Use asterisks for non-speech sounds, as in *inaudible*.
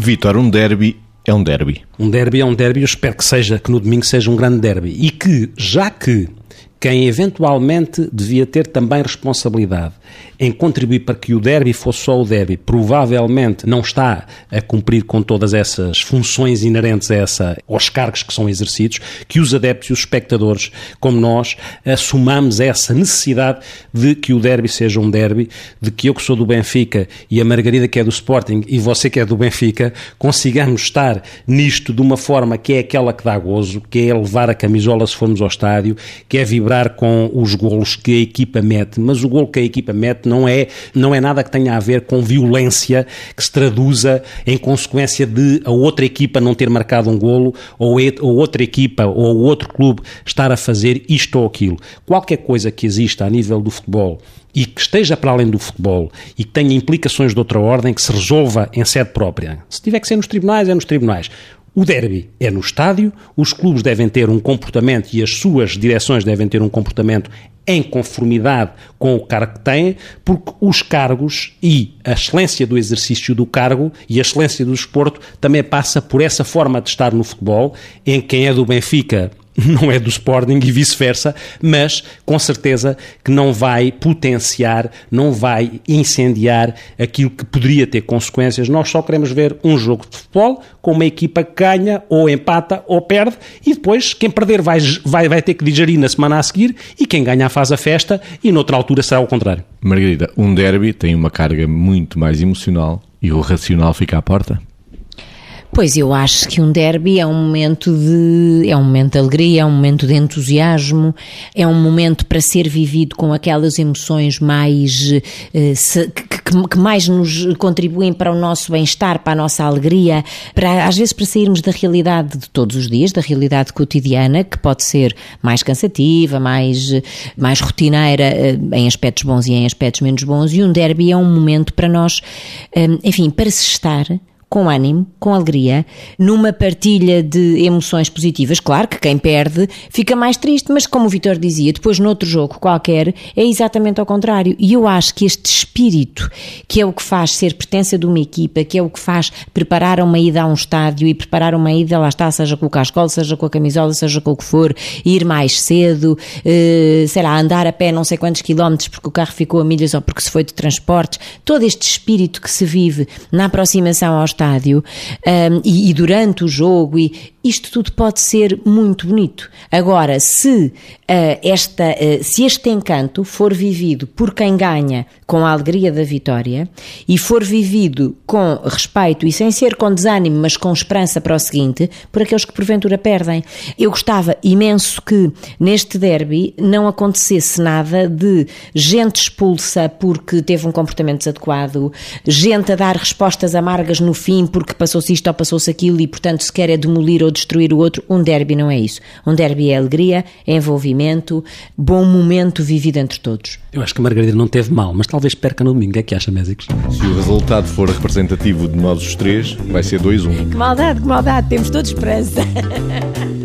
Vitor, um derby é um derby. Um derby é um derby, eu espero que seja, que no domingo seja um grande derby. E que, já que quem eventualmente devia ter também responsabilidade em contribuir para que o derby fosse só o derby, provavelmente não está a cumprir com todas essas funções inerentes a essa, aos cargos que são exercidos, que os adeptos e os espectadores, como nós, assumamos essa necessidade de que o derby seja um derby, de que eu que sou do Benfica e a Margarida que é do Sporting e você que é do Benfica, consigamos estar nisto de uma forma que é aquela que dá gozo, que é levar a camisola se formos ao estádio, que é vibrar com os golos que a equipa mete, mas o golo que a equipa mete não é, não é nada que tenha a ver com violência que se traduza em consequência de a outra equipa não ter marcado um golo ou a outra equipa ou outro clube estar a fazer isto ou aquilo. Qualquer coisa que exista a nível do futebol e que esteja para além do futebol e que tenha implicações de outra ordem, que se resolva em sede própria. Se tiver que ser nos tribunais, é nos tribunais. O derby é no estádio, os clubes devem ter um comportamento e as suas direções devem ter um comportamento em conformidade com o cargo que têm, porque os cargos e a excelência do exercício do cargo e a excelência do desporto também passa por essa forma de estar no futebol, em quem é do Benfica *laughs* não é do Sporting e vice-versa, mas com certeza que não vai potenciar, não vai incendiar aquilo que poderia ter consequências. Nós só queremos ver um jogo de futebol com uma equipa que ganha, ou empata, ou perde, e depois quem perder vai, vai, vai ter que digerir na semana a seguir, e quem ganhar faz a festa, e noutra altura será o contrário. Margarida, um derby tem uma carga muito mais emocional e o racional fica à porta? Pois eu acho que um derby é um momento de é um momento de alegria, é um momento de entusiasmo, é um momento para ser vivido com aquelas emoções mais eh, se, que, que, mais nos contribuem para o nosso bem-estar, para a nossa alegria, para às vezes para sairmos da realidade de todos os dias, da realidade cotidiana, que pode ser mais cansativa, mais mais rotineira eh, em aspectos bons e em aspectos menos bons, e um derby é um momento para nós, eh, enfim, para se estar com ânimo, com alegria, numa partilha de emoções positivas. Claro que quem perde fica mais triste, mas como o Vitor dizia, depois noutro jogo qualquer é exatamente ao contrário. E eu acho que este espírito, que é o que faz ser pertença de uma equipa, que é o que faz preparar uma ida a um estádio e preparar uma ida, lá está, seja com o cascol, seja com a camisola, seja com o que for, ir mais cedo, eh, sei lá, andar a pé não sei quantos quilómetros porque o carro ficou a milhas ou porque se foi de transportes, todo este espírito que se vive na aproximação ao estádio um, e, e, durante o jogo, e isto tudo pode ser muito bonito. Agora, se, uh, esta, uh, se este encanto for vivido por quem ganha com a alegria da vitória e for vivido com respeito e sem ser com desânimo, mas com esperança para o seguinte, por aqueles que porventura perdem. Eu gostava imenso que neste derby não acontecesse nada de gente expulsa porque teve um comportamento desadequado, gente a dar respostas amargas no fim fim porque passou-se isto ou passou-se aquilo e, portanto, se quer é demolir ou destruir o outro. Um derby não é isso. Um derby é alegria, é envolvimento, bom momento vivido entre todos. Eu acho que a Margarida não teve mal, mas talvez perca no domingo. O que é que acha, Mésicos? Se o resultado for representativo de nós os três, vai ser 2-1. Um. Que maldade, que maldade. Temos todos esperança. *laughs*